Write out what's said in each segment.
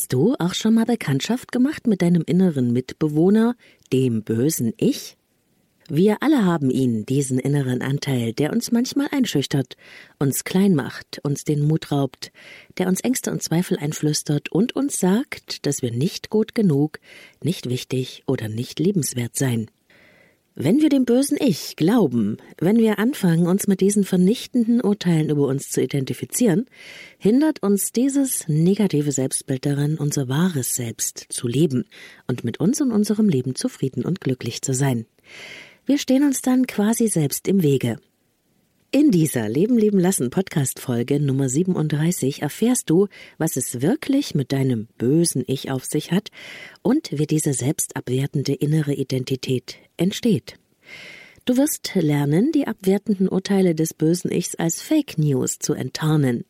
Hast du auch schon mal Bekanntschaft gemacht mit deinem inneren Mitbewohner, dem bösen Ich? Wir alle haben ihn, diesen inneren Anteil, der uns manchmal einschüchtert, uns klein macht, uns den Mut raubt, der uns Ängste und Zweifel einflüstert und uns sagt, dass wir nicht gut genug, nicht wichtig oder nicht liebenswert seien. Wenn wir dem bösen Ich glauben, wenn wir anfangen, uns mit diesen vernichtenden Urteilen über uns zu identifizieren, hindert uns dieses negative Selbstbild daran, unser wahres Selbst zu leben und mit uns und unserem Leben zufrieden und glücklich zu sein. Wir stehen uns dann quasi selbst im Wege. In dieser Leben leben lassen Podcast Folge Nummer 37 erfährst du, was es wirklich mit deinem bösen Ich auf sich hat und wie diese selbstabwertende innere Identität entsteht. Du wirst lernen, die abwertenden Urteile des bösen Ichs als Fake News zu enttarnen.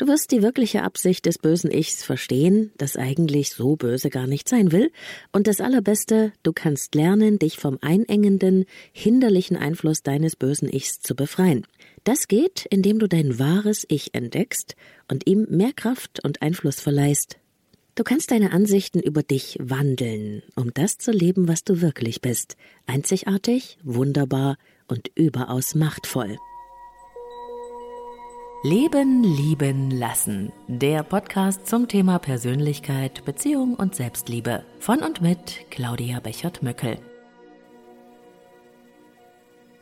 Du wirst die wirkliche Absicht des bösen Ichs verstehen, das eigentlich so böse gar nicht sein will. Und das Allerbeste, du kannst lernen, dich vom einengenden, hinderlichen Einfluss deines bösen Ichs zu befreien. Das geht, indem du dein wahres Ich entdeckst und ihm mehr Kraft und Einfluss verleihst. Du kannst deine Ansichten über dich wandeln, um das zu leben, was du wirklich bist. Einzigartig, wunderbar und überaus machtvoll. Leben, lieben, lassen. Der Podcast zum Thema Persönlichkeit, Beziehung und Selbstliebe. Von und mit Claudia Bechert-Möckel.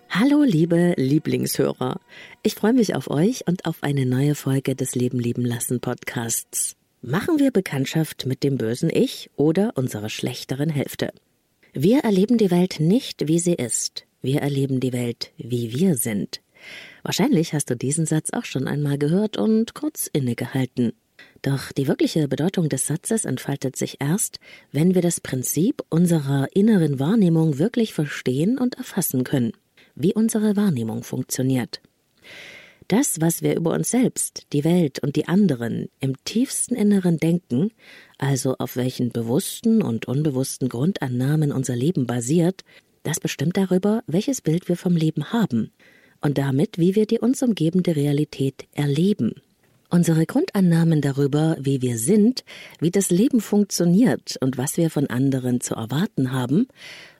Hallo, liebe Lieblingshörer. Ich freue mich auf euch und auf eine neue Folge des Leben, lieben, lassen Podcasts. Machen wir Bekanntschaft mit dem bösen Ich oder unserer schlechteren Hälfte. Wir erleben die Welt nicht, wie sie ist. Wir erleben die Welt, wie wir sind. Wahrscheinlich hast du diesen Satz auch schon einmal gehört und kurz innegehalten. Doch die wirkliche Bedeutung des Satzes entfaltet sich erst, wenn wir das Prinzip unserer inneren Wahrnehmung wirklich verstehen und erfassen können, wie unsere Wahrnehmung funktioniert. Das, was wir über uns selbst, die Welt und die anderen im tiefsten Inneren denken, also auf welchen bewussten und unbewussten Grundannahmen unser Leben basiert, das bestimmt darüber, welches Bild wir vom Leben haben und damit, wie wir die uns umgebende Realität erleben. Unsere Grundannahmen darüber, wie wir sind, wie das Leben funktioniert und was wir von anderen zu erwarten haben,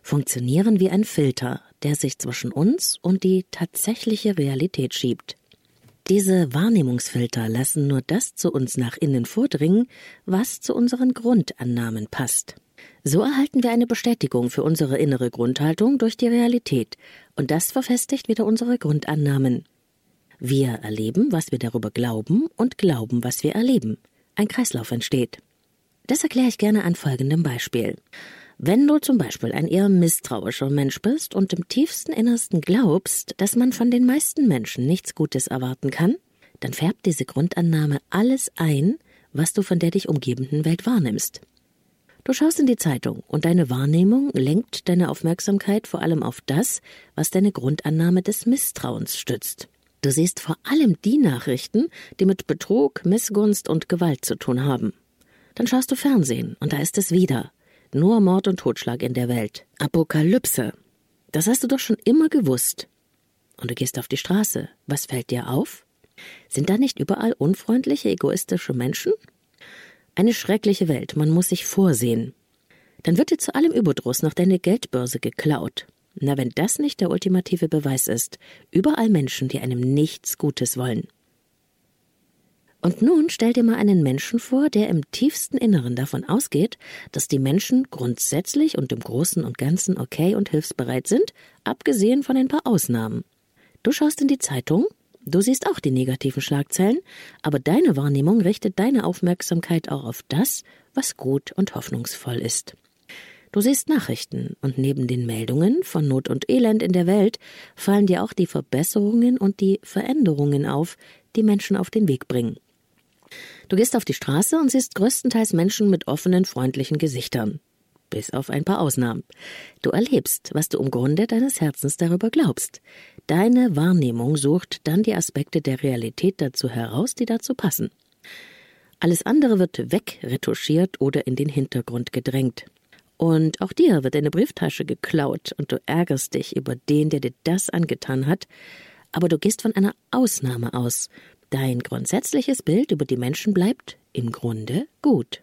funktionieren wie ein Filter, der sich zwischen uns und die tatsächliche Realität schiebt. Diese Wahrnehmungsfilter lassen nur das zu uns nach innen vordringen, was zu unseren Grundannahmen passt. So erhalten wir eine Bestätigung für unsere innere Grundhaltung durch die Realität, und das verfestigt wieder unsere Grundannahmen. Wir erleben, was wir darüber glauben, und glauben, was wir erleben. Ein Kreislauf entsteht. Das erkläre ich gerne an folgendem Beispiel. Wenn du zum Beispiel ein eher misstrauischer Mensch bist und im tiefsten Innersten glaubst, dass man von den meisten Menschen nichts Gutes erwarten kann, dann färbt diese Grundannahme alles ein, was du von der dich umgebenden Welt wahrnimmst. Du schaust in die Zeitung und deine Wahrnehmung lenkt deine Aufmerksamkeit vor allem auf das, was deine Grundannahme des Misstrauens stützt. Du siehst vor allem die Nachrichten, die mit Betrug, Missgunst und Gewalt zu tun haben. Dann schaust du Fernsehen und da ist es wieder. Nur Mord und Totschlag in der Welt. Apokalypse. Das hast du doch schon immer gewusst. Und du gehst auf die Straße. Was fällt dir auf? Sind da nicht überall unfreundliche, egoistische Menschen? Eine schreckliche Welt, man muss sich vorsehen. Dann wird dir zu allem Überdruss noch deine Geldbörse geklaut. Na, wenn das nicht der ultimative Beweis ist, überall Menschen, die einem nichts Gutes wollen. Und nun stell dir mal einen Menschen vor, der im tiefsten Inneren davon ausgeht, dass die Menschen grundsätzlich und im Großen und Ganzen okay und hilfsbereit sind, abgesehen von ein paar Ausnahmen. Du schaust in die Zeitung Du siehst auch die negativen Schlagzeilen, aber deine Wahrnehmung richtet deine Aufmerksamkeit auch auf das, was gut und hoffnungsvoll ist. Du siehst Nachrichten und neben den Meldungen von Not und Elend in der Welt fallen dir auch die Verbesserungen und die Veränderungen auf, die Menschen auf den Weg bringen. Du gehst auf die Straße und siehst größtenteils Menschen mit offenen, freundlichen Gesichtern bis auf ein paar Ausnahmen. Du erlebst, was du im Grunde deines Herzens darüber glaubst. Deine Wahrnehmung sucht dann die Aspekte der Realität dazu heraus, die dazu passen. Alles andere wird wegretuschiert oder in den Hintergrund gedrängt. Und auch dir wird deine Brieftasche geklaut und du ärgerst dich über den, der dir das angetan hat, aber du gehst von einer Ausnahme aus. Dein grundsätzliches Bild über die Menschen bleibt im Grunde gut.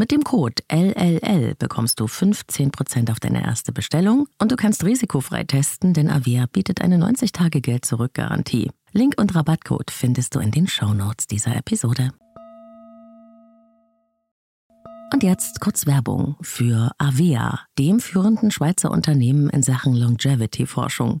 Mit dem Code LLL bekommst du 15% auf deine erste Bestellung und du kannst risikofrei testen, denn Avea bietet eine 90-Tage-Geld-Zurück-Garantie. Link und Rabattcode findest du in den Shownotes dieser Episode. Und jetzt kurz Werbung für Avea, dem führenden Schweizer Unternehmen in Sachen Longevity-Forschung.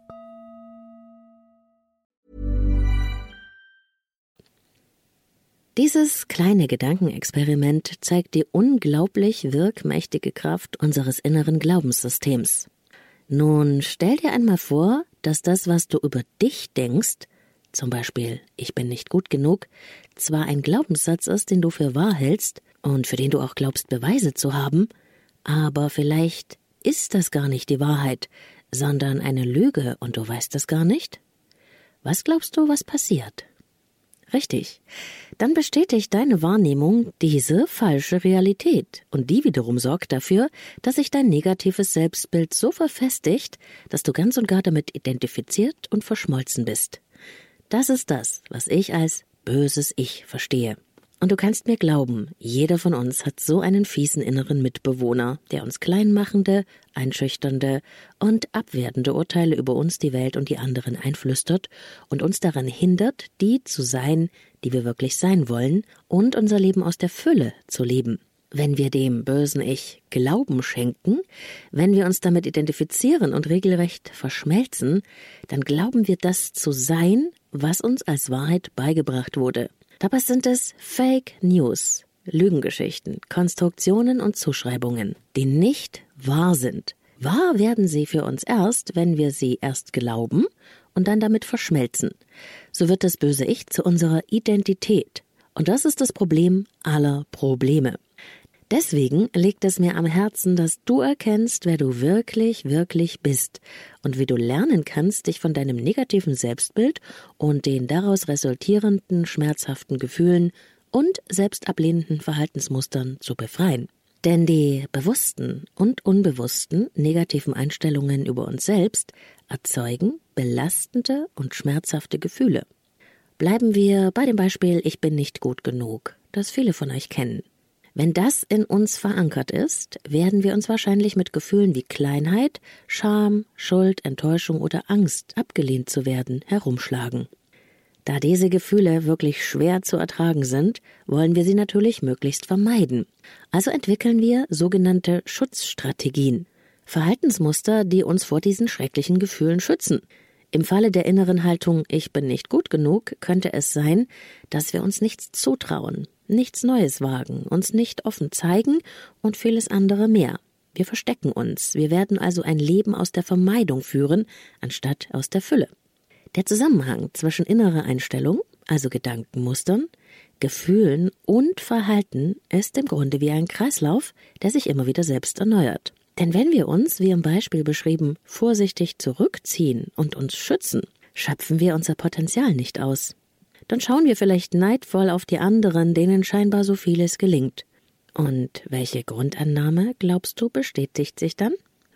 Dieses kleine Gedankenexperiment zeigt die unglaublich wirkmächtige Kraft unseres inneren Glaubenssystems. Nun stell dir einmal vor, dass das, was du über dich denkst, zum Beispiel ich bin nicht gut genug, zwar ein Glaubenssatz ist, den du für wahr hältst und für den du auch glaubst, Beweise zu haben, aber vielleicht ist das gar nicht die Wahrheit, sondern eine Lüge und du weißt es gar nicht? Was glaubst du, was passiert? Richtig. Dann bestätigt deine Wahrnehmung diese falsche Realität und die wiederum sorgt dafür, dass sich dein negatives Selbstbild so verfestigt, dass du ganz und gar damit identifiziert und verschmolzen bist. Das ist das, was ich als böses Ich verstehe. Und du kannst mir glauben, jeder von uns hat so einen fiesen inneren Mitbewohner, der uns kleinmachende, einschüchternde und abwertende Urteile über uns, die Welt und die anderen einflüstert und uns daran hindert, die zu sein, die wir wirklich sein wollen und unser Leben aus der Fülle zu leben. Wenn wir dem bösen Ich Glauben schenken, wenn wir uns damit identifizieren und regelrecht verschmelzen, dann glauben wir das zu sein, was uns als Wahrheit beigebracht wurde. Dabei sind es Fake News, Lügengeschichten, Konstruktionen und Zuschreibungen, die nicht wahr sind. Wahr werden sie für uns erst, wenn wir sie erst glauben und dann damit verschmelzen. So wird das böse Ich zu unserer Identität. Und das ist das Problem aller Probleme. Deswegen liegt es mir am Herzen, dass du erkennst, wer du wirklich, wirklich bist und wie du lernen kannst, dich von deinem negativen Selbstbild und den daraus resultierenden schmerzhaften Gefühlen und selbstablehnenden Verhaltensmustern zu befreien. Denn die bewussten und unbewussten negativen Einstellungen über uns selbst erzeugen belastende und schmerzhafte Gefühle. Bleiben wir bei dem Beispiel Ich bin nicht gut genug, das viele von euch kennen. Wenn das in uns verankert ist, werden wir uns wahrscheinlich mit Gefühlen wie Kleinheit, Scham, Schuld, Enttäuschung oder Angst, abgelehnt zu werden, herumschlagen. Da diese Gefühle wirklich schwer zu ertragen sind, wollen wir sie natürlich möglichst vermeiden. Also entwickeln wir sogenannte Schutzstrategien, Verhaltensmuster, die uns vor diesen schrecklichen Gefühlen schützen. Im Falle der inneren Haltung Ich bin nicht gut genug könnte es sein, dass wir uns nichts zutrauen, nichts Neues wagen, uns nicht offen zeigen und vieles andere mehr. Wir verstecken uns, wir werden also ein Leben aus der Vermeidung führen, anstatt aus der Fülle. Der Zusammenhang zwischen innerer Einstellung, also Gedankenmustern, Gefühlen und Verhalten ist im Grunde wie ein Kreislauf, der sich immer wieder selbst erneuert. Denn wenn wir uns, wie im Beispiel beschrieben, vorsichtig zurückziehen und uns schützen, schöpfen wir unser Potenzial nicht aus. Dann schauen wir vielleicht neidvoll auf die anderen, denen scheinbar so vieles gelingt. Und welche Grundannahme, glaubst du, bestätigt sich dann?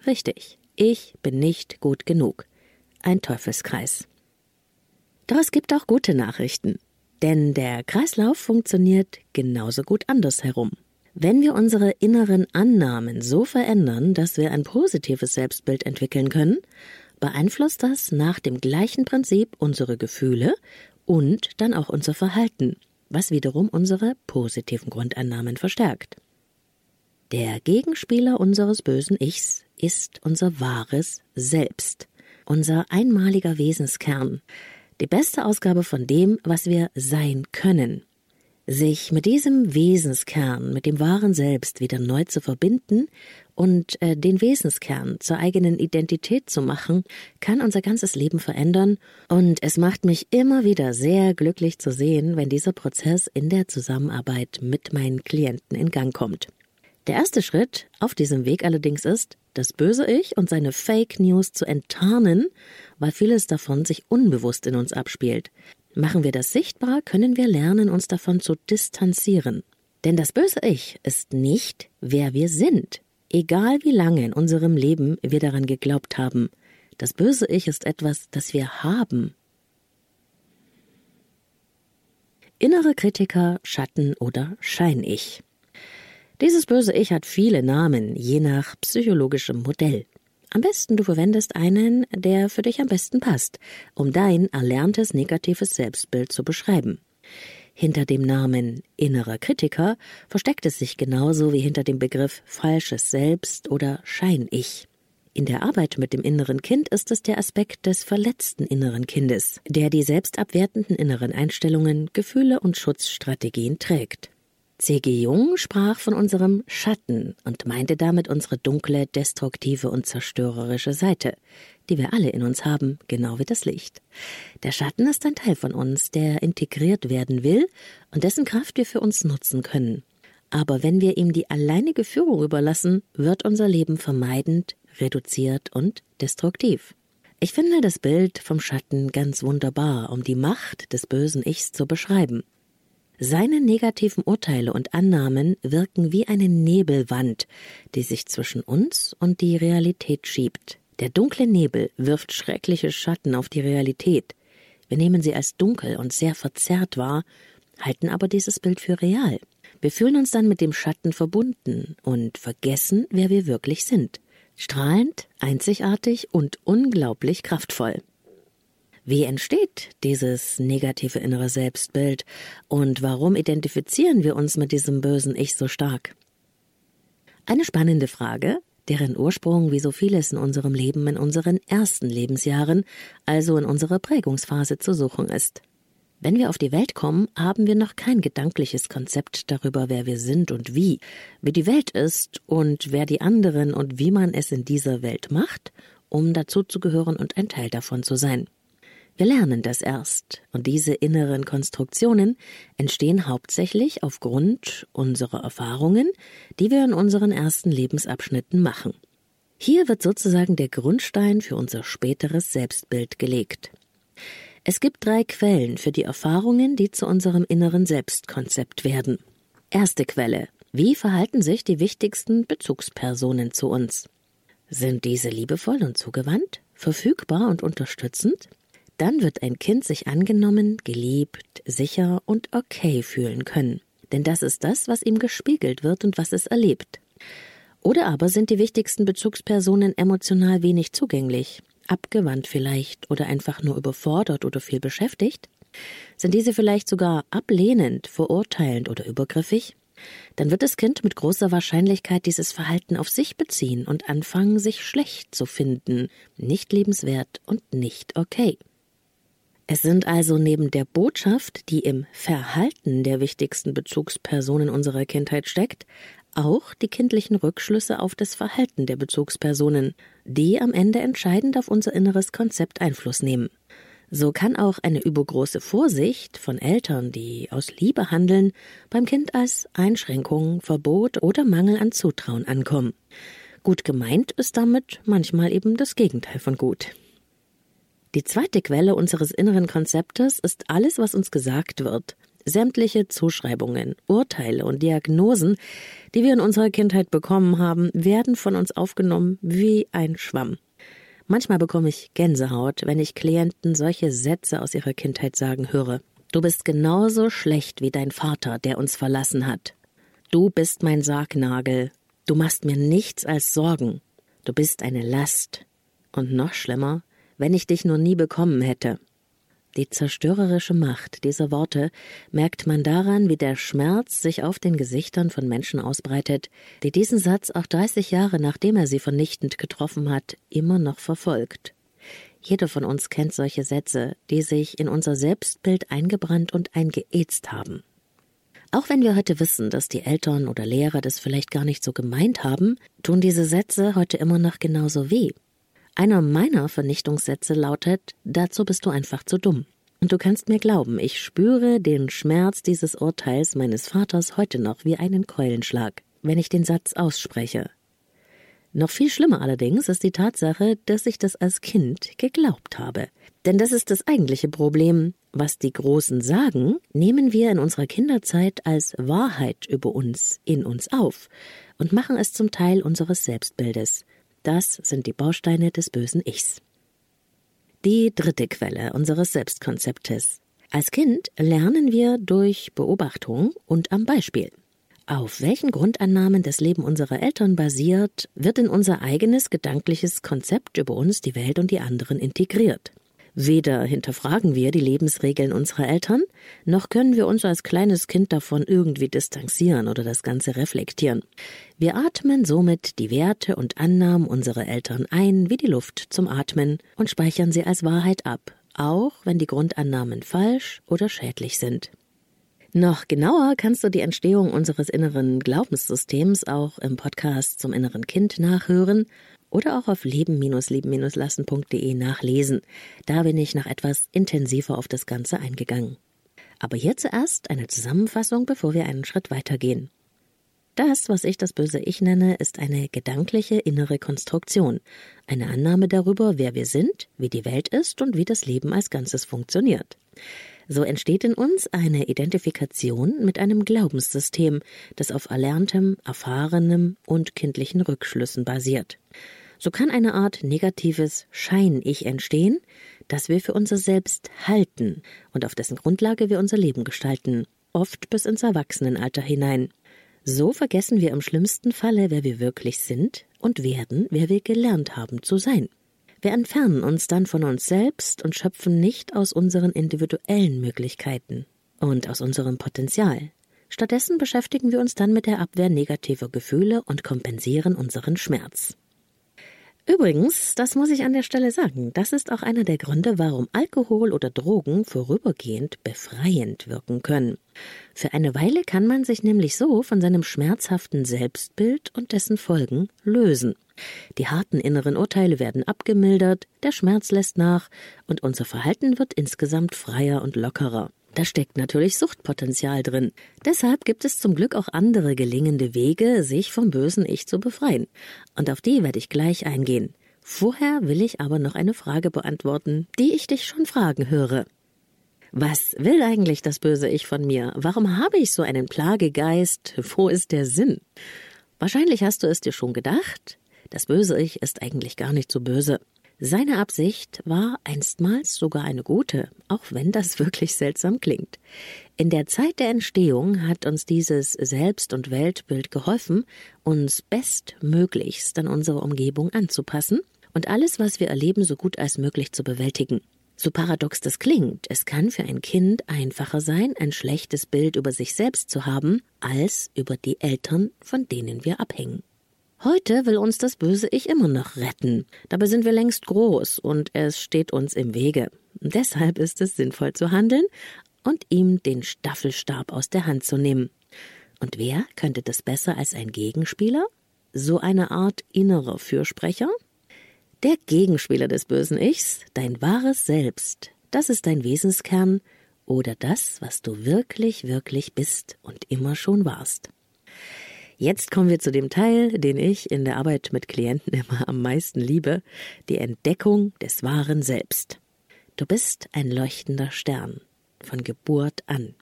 Richtig, ich bin nicht gut genug. Ein Teufelskreis. Doch es gibt auch gute Nachrichten. Denn der Kreislauf funktioniert genauso gut andersherum. Wenn wir unsere inneren Annahmen so verändern, dass wir ein positives Selbstbild entwickeln können, beeinflusst das nach dem gleichen Prinzip unsere Gefühle und dann auch unser Verhalten, was wiederum unsere positiven Grundannahmen verstärkt. Der Gegenspieler unseres bösen Ichs ist unser wahres Selbst, unser einmaliger Wesenskern, die beste Ausgabe von dem, was wir sein können sich mit diesem Wesenskern, mit dem wahren Selbst wieder neu zu verbinden und äh, den Wesenskern zur eigenen Identität zu machen, kann unser ganzes Leben verändern und es macht mich immer wieder sehr glücklich zu sehen, wenn dieser Prozess in der Zusammenarbeit mit meinen Klienten in Gang kommt. Der erste Schritt auf diesem Weg allerdings ist, das böse Ich und seine Fake News zu enttarnen, weil vieles davon sich unbewusst in uns abspielt. Machen wir das sichtbar, können wir lernen, uns davon zu distanzieren. Denn das böse Ich ist nicht, wer wir sind, egal wie lange in unserem Leben wir daran geglaubt haben. Das böse Ich ist etwas, das wir haben. Innere Kritiker, Schatten oder Schein-Ich. Dieses böse Ich hat viele Namen, je nach psychologischem Modell. Am besten du verwendest einen, der für dich am besten passt, um dein erlerntes negatives Selbstbild zu beschreiben. Hinter dem Namen innerer Kritiker versteckt es sich genauso wie hinter dem Begriff falsches Selbst oder Schein-Ich. In der Arbeit mit dem inneren Kind ist es der Aspekt des verletzten inneren Kindes, der die selbstabwertenden inneren Einstellungen, Gefühle und Schutzstrategien trägt. C.G. Jung sprach von unserem Schatten und meinte damit unsere dunkle, destruktive und zerstörerische Seite, die wir alle in uns haben, genau wie das Licht. Der Schatten ist ein Teil von uns, der integriert werden will und dessen Kraft wir für uns nutzen können. Aber wenn wir ihm die alleinige Führung überlassen, wird unser Leben vermeidend, reduziert und destruktiv. Ich finde das Bild vom Schatten ganz wunderbar, um die Macht des bösen Ichs zu beschreiben. Seine negativen Urteile und Annahmen wirken wie eine Nebelwand, die sich zwischen uns und die Realität schiebt. Der dunkle Nebel wirft schreckliche Schatten auf die Realität. Wir nehmen sie als dunkel und sehr verzerrt wahr, halten aber dieses Bild für real. Wir fühlen uns dann mit dem Schatten verbunden und vergessen, wer wir wirklich sind. Strahlend, einzigartig und unglaublich kraftvoll. Wie entsteht dieses negative innere Selbstbild und warum identifizieren wir uns mit diesem bösen Ich so stark? Eine spannende Frage, deren Ursprung wie so vieles in unserem Leben in unseren ersten Lebensjahren, also in unserer Prägungsphase zu suchen ist. Wenn wir auf die Welt kommen, haben wir noch kein gedankliches Konzept darüber, wer wir sind und wie, wie die Welt ist und wer die anderen und wie man es in dieser Welt macht, um dazuzugehören und ein Teil davon zu sein. Wir lernen das erst, und diese inneren Konstruktionen entstehen hauptsächlich aufgrund unserer Erfahrungen, die wir in unseren ersten Lebensabschnitten machen. Hier wird sozusagen der Grundstein für unser späteres Selbstbild gelegt. Es gibt drei Quellen für die Erfahrungen, die zu unserem inneren Selbstkonzept werden. Erste Quelle. Wie verhalten sich die wichtigsten Bezugspersonen zu uns? Sind diese liebevoll und zugewandt? verfügbar und unterstützend, dann wird ein Kind sich angenommen, geliebt, sicher und okay fühlen können. Denn das ist das, was ihm gespiegelt wird und was es erlebt. Oder aber sind die wichtigsten Bezugspersonen emotional wenig zugänglich, abgewandt vielleicht oder einfach nur überfordert oder viel beschäftigt? Sind diese vielleicht sogar ablehnend, verurteilend oder übergriffig? Dann wird das Kind mit großer Wahrscheinlichkeit dieses Verhalten auf sich beziehen und anfangen, sich schlecht zu finden, nicht lebenswert und nicht okay. Es sind also neben der Botschaft, die im Verhalten der wichtigsten Bezugspersonen unserer Kindheit steckt, auch die kindlichen Rückschlüsse auf das Verhalten der Bezugspersonen, die am Ende entscheidend auf unser inneres Konzept Einfluss nehmen. So kann auch eine übergroße Vorsicht von Eltern, die aus Liebe handeln, beim Kind als Einschränkung, Verbot oder Mangel an Zutrauen ankommen. Gut gemeint ist damit manchmal eben das Gegenteil von gut. Die zweite Quelle unseres inneren Konzeptes ist alles, was uns gesagt wird. Sämtliche Zuschreibungen, Urteile und Diagnosen, die wir in unserer Kindheit bekommen haben, werden von uns aufgenommen wie ein Schwamm. Manchmal bekomme ich Gänsehaut, wenn ich Klienten solche Sätze aus ihrer Kindheit sagen höre. Du bist genauso schlecht wie dein Vater, der uns verlassen hat. Du bist mein Sargnagel. Du machst mir nichts als Sorgen. Du bist eine Last. Und noch schlimmer, wenn ich dich nur nie bekommen hätte. Die zerstörerische Macht dieser Worte merkt man daran, wie der Schmerz sich auf den Gesichtern von Menschen ausbreitet, die diesen Satz auch 30 Jahre nachdem er sie vernichtend getroffen hat, immer noch verfolgt. Jeder von uns kennt solche Sätze, die sich in unser Selbstbild eingebrannt und eingeätzt haben. Auch wenn wir heute wissen, dass die Eltern oder Lehrer das vielleicht gar nicht so gemeint haben, tun diese Sätze heute immer noch genauso weh. Einer meiner Vernichtungssätze lautet, dazu bist du einfach zu dumm. Und du kannst mir glauben, ich spüre den Schmerz dieses Urteils meines Vaters heute noch wie einen Keulenschlag, wenn ich den Satz ausspreche. Noch viel schlimmer allerdings ist die Tatsache, dass ich das als Kind geglaubt habe. Denn das ist das eigentliche Problem. Was die Großen sagen, nehmen wir in unserer Kinderzeit als Wahrheit über uns, in uns auf und machen es zum Teil unseres Selbstbildes. Das sind die Bausteine des bösen Ichs. Die dritte Quelle unseres Selbstkonzeptes. Als Kind lernen wir durch Beobachtung und am Beispiel. Auf welchen Grundannahmen das Leben unserer Eltern basiert, wird in unser eigenes gedankliches Konzept über uns, die Welt und die anderen integriert. Weder hinterfragen wir die Lebensregeln unserer Eltern, noch können wir uns als kleines Kind davon irgendwie distanzieren oder das Ganze reflektieren. Wir atmen somit die Werte und Annahmen unserer Eltern ein wie die Luft zum Atmen und speichern sie als Wahrheit ab, auch wenn die Grundannahmen falsch oder schädlich sind. Noch genauer kannst du die Entstehung unseres inneren Glaubenssystems auch im Podcast zum inneren Kind nachhören oder auch auf leben-leben-lassen.de nachlesen. Da bin ich noch etwas intensiver auf das Ganze eingegangen. Aber hier zuerst eine Zusammenfassung, bevor wir einen Schritt weitergehen. Das, was ich das böse Ich nenne, ist eine gedankliche innere Konstruktion, eine Annahme darüber, wer wir sind, wie die Welt ist und wie das Leben als Ganzes funktioniert. So entsteht in uns eine Identifikation mit einem Glaubenssystem, das auf erlerntem, erfahrenem und kindlichen Rückschlüssen basiert. So kann eine Art negatives Schein-Ich entstehen, das wir für unser Selbst halten und auf dessen Grundlage wir unser Leben gestalten, oft bis ins Erwachsenenalter hinein. So vergessen wir im schlimmsten Falle, wer wir wirklich sind und werden, wer wir gelernt haben zu sein. Wir entfernen uns dann von uns selbst und schöpfen nicht aus unseren individuellen Möglichkeiten und aus unserem Potenzial. Stattdessen beschäftigen wir uns dann mit der Abwehr negativer Gefühle und kompensieren unseren Schmerz. Übrigens, das muss ich an der Stelle sagen, das ist auch einer der Gründe, warum Alkohol oder Drogen vorübergehend befreiend wirken können. Für eine Weile kann man sich nämlich so von seinem schmerzhaften Selbstbild und dessen Folgen lösen. Die harten inneren Urteile werden abgemildert, der Schmerz lässt nach und unser Verhalten wird insgesamt freier und lockerer. Da steckt natürlich Suchtpotenzial drin. Deshalb gibt es zum Glück auch andere gelingende Wege, sich vom bösen Ich zu befreien. Und auf die werde ich gleich eingehen. Vorher will ich aber noch eine Frage beantworten, die ich dich schon fragen höre. Was will eigentlich das böse Ich von mir? Warum habe ich so einen Plagegeist? Wo ist der Sinn? Wahrscheinlich hast du es dir schon gedacht. Das böse Ich ist eigentlich gar nicht so böse. Seine Absicht war einstmals sogar eine gute, auch wenn das wirklich seltsam klingt. In der Zeit der Entstehung hat uns dieses Selbst- und Weltbild geholfen, uns bestmöglichst an unsere Umgebung anzupassen und alles, was wir erleben, so gut als möglich zu bewältigen. So paradox das klingt, es kann für ein Kind einfacher sein, ein schlechtes Bild über sich selbst zu haben, als über die Eltern, von denen wir abhängen. Heute will uns das böse Ich immer noch retten. Dabei sind wir längst groß und es steht uns im Wege. Deshalb ist es sinnvoll zu handeln und ihm den Staffelstab aus der Hand zu nehmen. Und wer könnte das besser als ein Gegenspieler? So eine Art innerer Fürsprecher? Der Gegenspieler des bösen Ichs, dein wahres Selbst, das ist dein Wesenskern oder das, was du wirklich, wirklich bist und immer schon warst. Jetzt kommen wir zu dem Teil, den ich in der Arbeit mit Klienten immer am meisten liebe, die Entdeckung des wahren Selbst. Du bist ein leuchtender Stern, von Geburt an.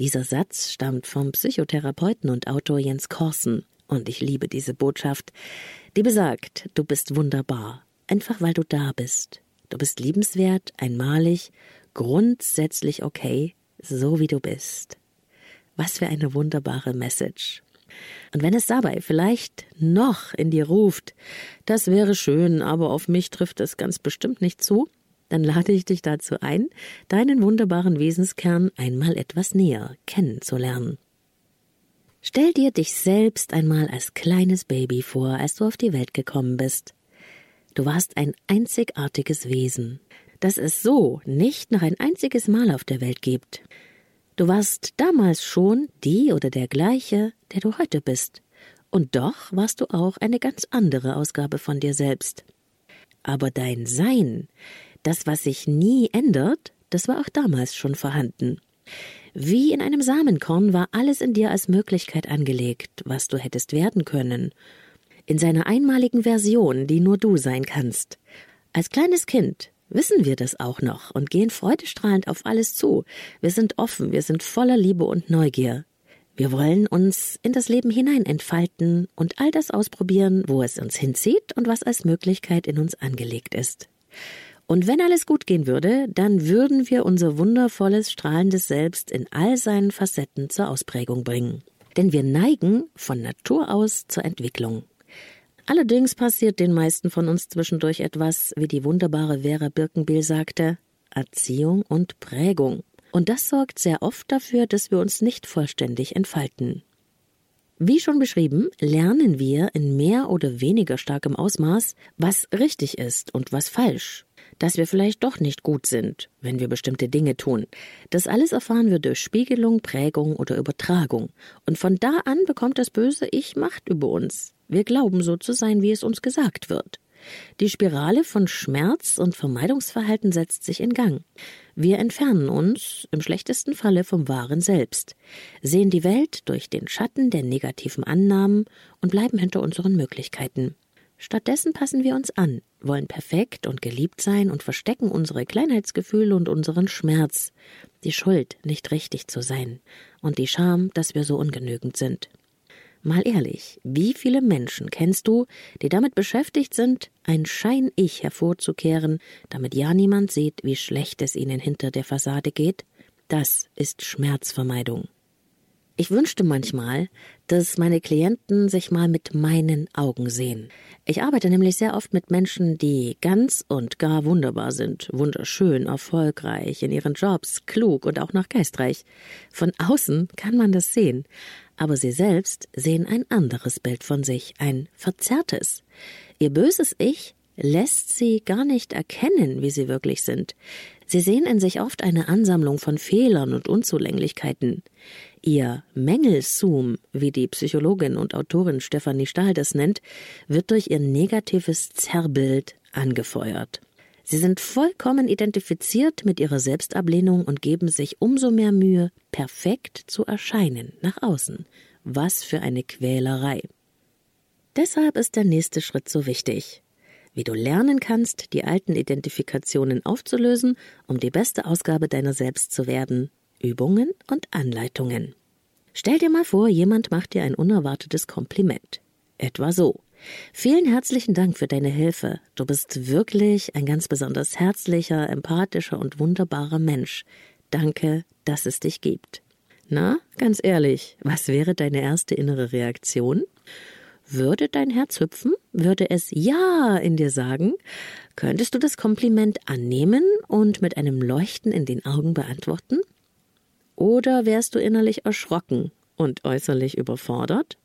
Dieser Satz stammt vom Psychotherapeuten und Autor Jens Korsen, und ich liebe diese Botschaft, die besagt, du bist wunderbar, einfach weil du da bist. Du bist liebenswert, einmalig, grundsätzlich okay, so wie du bist. Was für eine wunderbare Message. Und wenn es dabei vielleicht noch in dir ruft, das wäre schön, aber auf mich trifft es ganz bestimmt nicht zu, dann lade ich dich dazu ein, deinen wunderbaren Wesenskern einmal etwas näher kennenzulernen. Stell dir dich selbst einmal als kleines Baby vor, als du auf die Welt gekommen bist. Du warst ein einzigartiges Wesen, das es so nicht noch ein einziges Mal auf der Welt gibt. Du warst damals schon die oder der gleiche, der du heute bist. Und doch warst du auch eine ganz andere Ausgabe von dir selbst. Aber dein Sein, das, was sich nie ändert, das war auch damals schon vorhanden. Wie in einem Samenkorn war alles in dir als Möglichkeit angelegt, was du hättest werden können in seiner einmaligen Version, die nur du sein kannst. Als kleines Kind wissen wir das auch noch und gehen freudestrahlend auf alles zu. Wir sind offen, wir sind voller Liebe und Neugier. Wir wollen uns in das Leben hinein entfalten und all das ausprobieren, wo es uns hinzieht und was als Möglichkeit in uns angelegt ist. Und wenn alles gut gehen würde, dann würden wir unser wundervolles, strahlendes Selbst in all seinen Facetten zur Ausprägung bringen. Denn wir neigen von Natur aus zur Entwicklung. Allerdings passiert den meisten von uns zwischendurch etwas, wie die wunderbare Vera Birkenbiel sagte, Erziehung und Prägung. Und das sorgt sehr oft dafür, dass wir uns nicht vollständig entfalten. Wie schon beschrieben, lernen wir in mehr oder weniger starkem Ausmaß, was richtig ist und was falsch, dass wir vielleicht doch nicht gut sind, wenn wir bestimmte Dinge tun. Das alles erfahren wir durch Spiegelung, Prägung oder Übertragung. Und von da an bekommt das böse Ich Macht über uns. Wir glauben so zu sein, wie es uns gesagt wird. Die Spirale von Schmerz und Vermeidungsverhalten setzt sich in Gang. Wir entfernen uns, im schlechtesten Falle, vom wahren Selbst, sehen die Welt durch den Schatten der negativen Annahmen und bleiben hinter unseren Möglichkeiten. Stattdessen passen wir uns an, wollen perfekt und geliebt sein und verstecken unsere Kleinheitsgefühle und unseren Schmerz, die Schuld, nicht richtig zu sein, und die Scham, dass wir so ungenügend sind. Mal ehrlich, wie viele Menschen kennst du, die damit beschäftigt sind, ein Schein-Ich hervorzukehren, damit ja niemand sieht, wie schlecht es ihnen hinter der Fassade geht? Das ist Schmerzvermeidung. Ich wünschte manchmal, dass meine Klienten sich mal mit meinen Augen sehen. Ich arbeite nämlich sehr oft mit Menschen, die ganz und gar wunderbar sind, wunderschön, erfolgreich in ihren Jobs, klug und auch noch geistreich. Von außen kann man das sehen, aber sie selbst sehen ein anderes Bild von sich, ein verzerrtes. Ihr böses Ich lässt sie gar nicht erkennen, wie sie wirklich sind. Sie sehen in sich oft eine Ansammlung von Fehlern und Unzulänglichkeiten. Ihr Mängelzoom, wie die Psychologin und Autorin Stefanie Stahl das nennt, wird durch ihr negatives Zerrbild angefeuert. Sie sind vollkommen identifiziert mit ihrer Selbstablehnung und geben sich umso mehr Mühe, perfekt zu erscheinen nach außen. Was für eine Quälerei. Deshalb ist der nächste Schritt so wichtig. Wie du lernen kannst, die alten Identifikationen aufzulösen, um die beste Ausgabe deiner selbst zu werden, Übungen und Anleitungen. Stell dir mal vor, jemand macht dir ein unerwartetes Kompliment. Etwa so. Vielen herzlichen Dank für deine Hilfe. Du bist wirklich ein ganz besonders herzlicher, empathischer und wunderbarer Mensch. Danke, dass es dich gibt. Na, ganz ehrlich, was wäre deine erste innere Reaktion? Würde dein Herz hüpfen? Würde es Ja in dir sagen? Könntest du das Kompliment annehmen und mit einem Leuchten in den Augen beantworten? Oder wärst du innerlich erschrocken und äußerlich überfordert?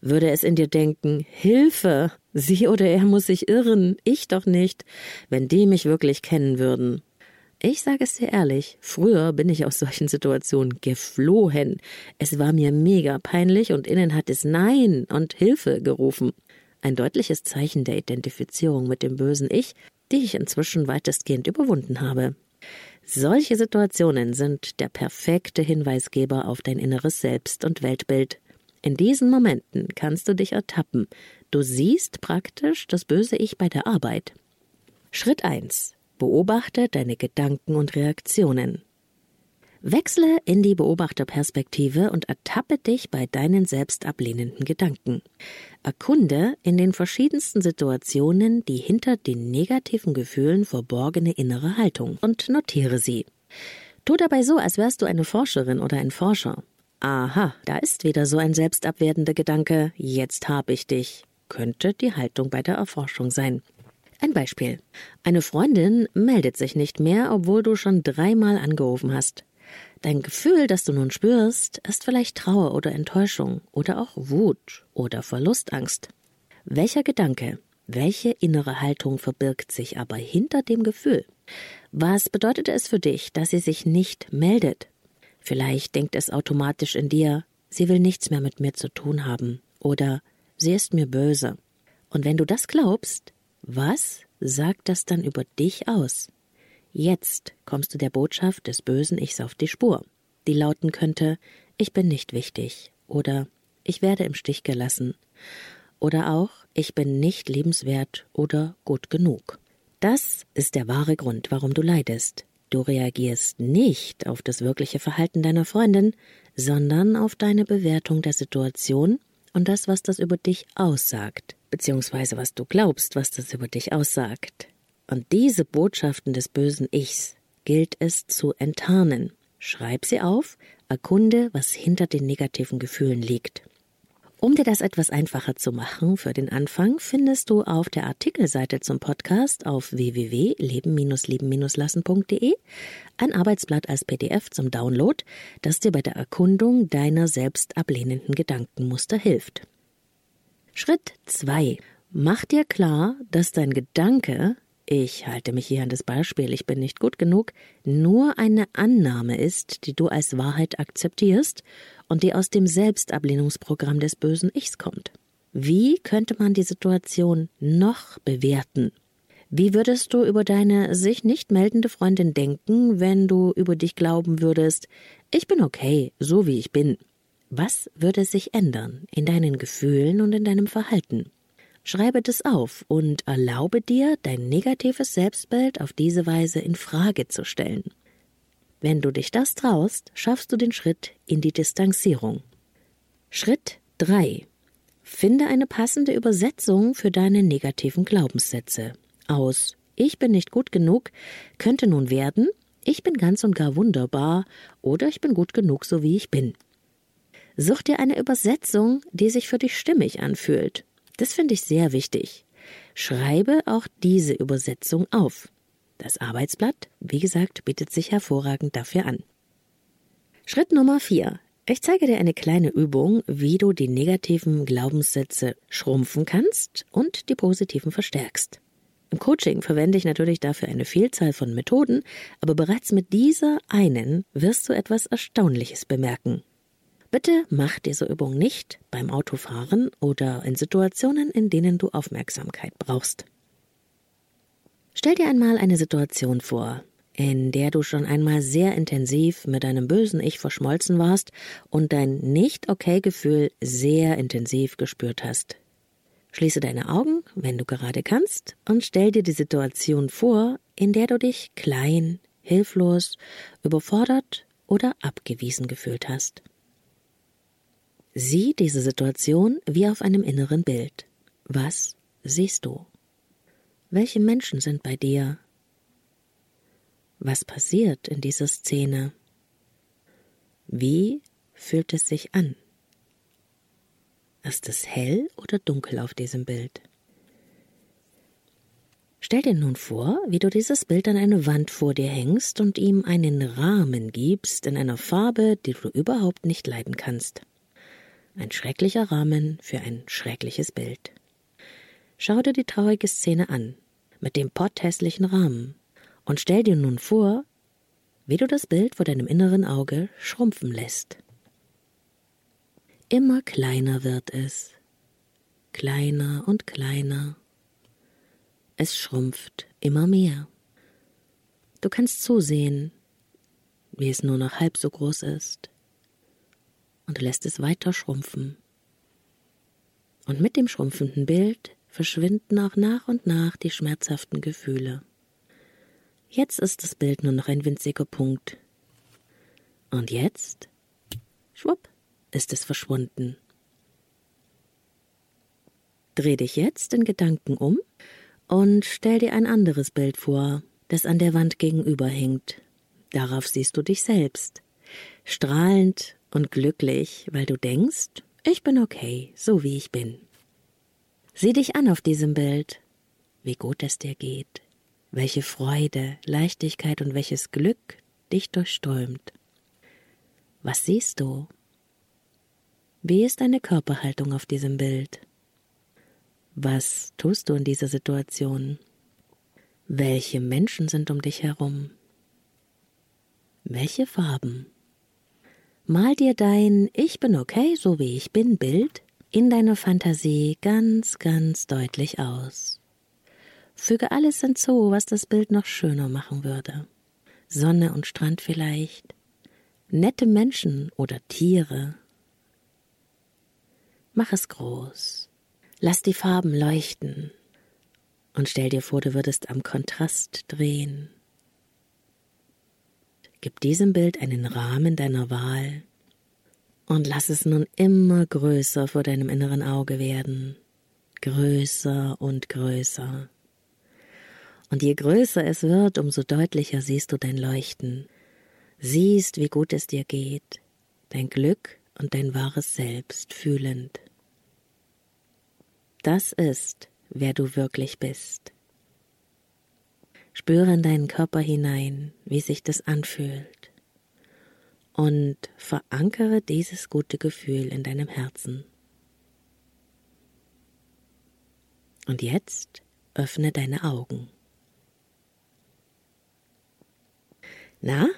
Würde es in dir denken, Hilfe, sie oder er muss sich irren, ich doch nicht, wenn die mich wirklich kennen würden. Ich sage es dir ehrlich, früher bin ich aus solchen Situationen geflohen. Es war mir mega peinlich und innen hat es Nein und Hilfe gerufen. Ein deutliches Zeichen der Identifizierung mit dem bösen Ich, die ich inzwischen weitestgehend überwunden habe. Solche Situationen sind der perfekte Hinweisgeber auf dein inneres Selbst und Weltbild. In diesen Momenten kannst du dich ertappen. Du siehst praktisch das böse Ich bei der Arbeit. Schritt 1. Beobachte deine Gedanken und Reaktionen. Wechsle in die Beobachterperspektive und ertappe dich bei deinen selbstablehnenden Gedanken. Erkunde in den verschiedensten Situationen die hinter den negativen Gefühlen verborgene innere Haltung und notiere sie. Tu dabei so, als wärst du eine Forscherin oder ein Forscher. Aha, da ist wieder so ein selbstabwertender Gedanke, jetzt hab ich dich, könnte die Haltung bei der Erforschung sein. Ein Beispiel. Eine Freundin meldet sich nicht mehr, obwohl du schon dreimal angerufen hast. Dein Gefühl, das du nun spürst, ist vielleicht Trauer oder Enttäuschung oder auch Wut oder Verlustangst. Welcher Gedanke, welche innere Haltung verbirgt sich aber hinter dem Gefühl? Was bedeutet es für dich, dass sie sich nicht meldet? Vielleicht denkt es automatisch in dir, sie will nichts mehr mit mir zu tun haben oder sie ist mir böse. Und wenn du das glaubst, was sagt das dann über dich aus? Jetzt kommst du der Botschaft des bösen Ichs auf die Spur, die lauten könnte Ich bin nicht wichtig oder Ich werde im Stich gelassen oder auch Ich bin nicht liebenswert oder gut genug. Das ist der wahre Grund, warum du leidest. Du reagierst nicht auf das wirkliche Verhalten deiner Freundin, sondern auf deine Bewertung der Situation und das, was das über dich aussagt, beziehungsweise was du glaubst, was das über dich aussagt. Und diese Botschaften des bösen Ichs gilt es zu enttarnen. Schreib sie auf, erkunde, was hinter den negativen Gefühlen liegt. Um dir das etwas einfacher zu machen für den Anfang, findest du auf der Artikelseite zum Podcast auf www.leben-leben-lassen.de ein Arbeitsblatt als PDF zum Download, das dir bei der Erkundung deiner selbst ablehnenden Gedankenmuster hilft. Schritt 2. Mach dir klar, dass dein Gedanke ich halte mich hier an das Beispiel, ich bin nicht gut genug, nur eine Annahme ist, die du als Wahrheit akzeptierst und die aus dem Selbstablehnungsprogramm des bösen Ichs kommt. Wie könnte man die Situation noch bewerten? Wie würdest du über deine sich nicht meldende Freundin denken, wenn du über dich glauben würdest, ich bin okay, so wie ich bin? Was würde sich ändern in deinen Gefühlen und in deinem Verhalten? Schreibe das auf und erlaube dir, dein negatives Selbstbild auf diese Weise in Frage zu stellen. Wenn du dich das traust, schaffst du den Schritt in die Distanzierung. Schritt 3. Finde eine passende Übersetzung für deine negativen Glaubenssätze. Aus Ich bin nicht gut genug könnte nun werden Ich bin ganz und gar wunderbar oder Ich bin gut genug, so wie ich bin. Such dir eine Übersetzung, die sich für dich stimmig anfühlt das finde ich sehr wichtig. Schreibe auch diese Übersetzung auf. Das Arbeitsblatt, wie gesagt, bietet sich hervorragend dafür an. Schritt Nummer 4. Ich zeige dir eine kleine Übung, wie du die negativen Glaubenssätze schrumpfen kannst und die positiven verstärkst. Im Coaching verwende ich natürlich dafür eine Vielzahl von Methoden, aber bereits mit dieser einen wirst du etwas Erstaunliches bemerken. Bitte mach diese Übung nicht beim Autofahren oder in Situationen, in denen du Aufmerksamkeit brauchst. Stell dir einmal eine Situation vor, in der du schon einmal sehr intensiv mit deinem bösen Ich verschmolzen warst und dein Nicht-Okay-Gefühl sehr intensiv gespürt hast. Schließe deine Augen, wenn du gerade kannst, und stell dir die Situation vor, in der du dich klein, hilflos, überfordert oder abgewiesen gefühlt hast. Sieh diese Situation wie auf einem inneren Bild. Was siehst du? Welche Menschen sind bei dir? Was passiert in dieser Szene? Wie fühlt es sich an? Ist es hell oder dunkel auf diesem Bild? Stell dir nun vor, wie du dieses Bild an eine Wand vor dir hängst und ihm einen Rahmen gibst in einer Farbe, die du überhaupt nicht leiden kannst. Ein schrecklicher Rahmen für ein schreckliches Bild. Schau dir die traurige Szene an, mit dem potthässlichen Rahmen, und stell dir nun vor, wie du das Bild vor deinem inneren Auge schrumpfen lässt. Immer kleiner wird es, kleiner und kleiner es schrumpft immer mehr. Du kannst zusehen, wie es nur noch halb so groß ist, und lässt es weiter schrumpfen. Und mit dem schrumpfenden Bild verschwinden auch nach und nach die schmerzhaften Gefühle. Jetzt ist das Bild nur noch ein winziger Punkt. Und jetzt, schwupp, ist es verschwunden. Dreh dich jetzt in Gedanken um und stell dir ein anderes Bild vor, das an der Wand gegenüber hängt. Darauf siehst du dich selbst, strahlend und glücklich, weil du denkst, ich bin okay, so wie ich bin. Sieh dich an auf diesem Bild, wie gut es dir geht, welche Freude, Leichtigkeit und welches Glück dich durchströmt. Was siehst du? Wie ist deine Körperhaltung auf diesem Bild? Was tust du in dieser Situation? Welche Menschen sind um dich herum? Welche Farben? Mal dir dein Ich bin okay, so wie ich bin Bild in deiner Fantasie ganz, ganz deutlich aus. Füge alles hinzu, was das Bild noch schöner machen würde. Sonne und Strand vielleicht, nette Menschen oder Tiere. Mach es groß. Lass die Farben leuchten und stell dir vor, du würdest am Kontrast drehen. Gib diesem Bild einen Rahmen deiner Wahl und lass es nun immer größer vor deinem inneren Auge werden. Größer und größer. Und je größer es wird, umso deutlicher siehst du dein Leuchten, siehst, wie gut es dir geht, dein Glück und dein wahres Selbst fühlend. Das ist, wer du wirklich bist. Spüre in deinen Körper hinein, wie sich das anfühlt. Und verankere dieses gute Gefühl in deinem Herzen. Und jetzt öffne deine Augen. Na,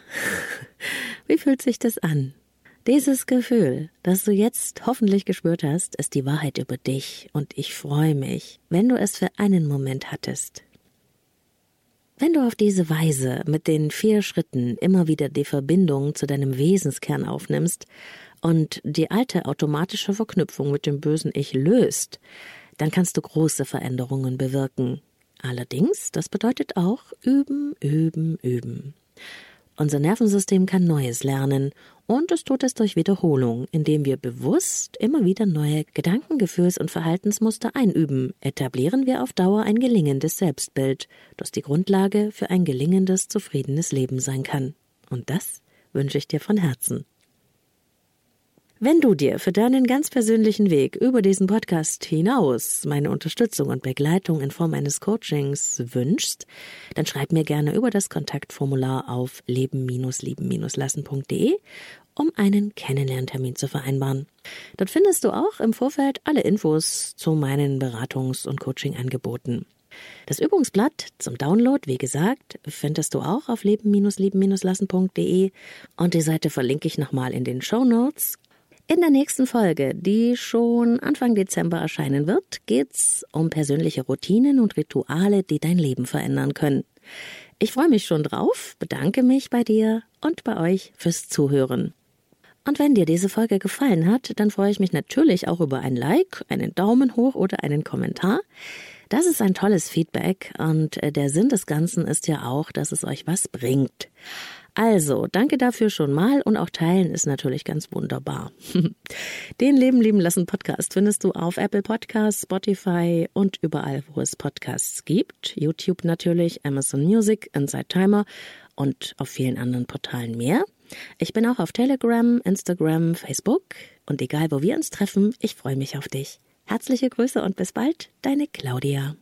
wie fühlt sich das an? Dieses Gefühl, das du jetzt hoffentlich gespürt hast, ist die Wahrheit über dich und ich freue mich, wenn du es für einen Moment hattest. Wenn du auf diese Weise mit den vier Schritten immer wieder die Verbindung zu deinem Wesenskern aufnimmst und die alte automatische Verknüpfung mit dem bösen Ich löst, dann kannst du große Veränderungen bewirken. Allerdings, das bedeutet auch üben, üben, üben. Unser Nervensystem kann Neues lernen und es tut es durch Wiederholung, indem wir bewusst immer wieder neue Gedanken, Gefühls- und Verhaltensmuster einüben, etablieren wir auf Dauer ein gelingendes Selbstbild, das die Grundlage für ein gelingendes, zufriedenes Leben sein kann. Und das wünsche ich dir von Herzen. Wenn du dir für deinen ganz persönlichen Weg über diesen Podcast hinaus meine Unterstützung und Begleitung in Form eines Coachings wünschst, dann schreib mir gerne über das Kontaktformular auf leben-lieben-lassen.de, um einen Kennenlerntermin zu vereinbaren. Dort findest du auch im Vorfeld alle Infos zu meinen Beratungs- und Coachingangeboten. Das Übungsblatt zum Download, wie gesagt, findest du auch auf leben-lieben-lassen.de und die Seite verlinke ich nochmal in den Show Notes. In der nächsten Folge, die schon Anfang Dezember erscheinen wird, geht's um persönliche Routinen und Rituale, die dein Leben verändern können. Ich freue mich schon drauf, bedanke mich bei dir und bei euch fürs Zuhören. Und wenn dir diese Folge gefallen hat, dann freue ich mich natürlich auch über ein Like, einen Daumen hoch oder einen Kommentar. Das ist ein tolles Feedback und der Sinn des Ganzen ist ja auch, dass es euch was bringt. Also, danke dafür schon mal und auch teilen ist natürlich ganz wunderbar. Den Leben lieben lassen Podcast findest du auf Apple Podcasts, Spotify und überall, wo es Podcasts gibt. YouTube natürlich, Amazon Music, Inside Timer und auf vielen anderen Portalen mehr. Ich bin auch auf Telegram, Instagram, Facebook und egal wo wir uns treffen, ich freue mich auf dich. Herzliche Grüße und bis bald, deine Claudia.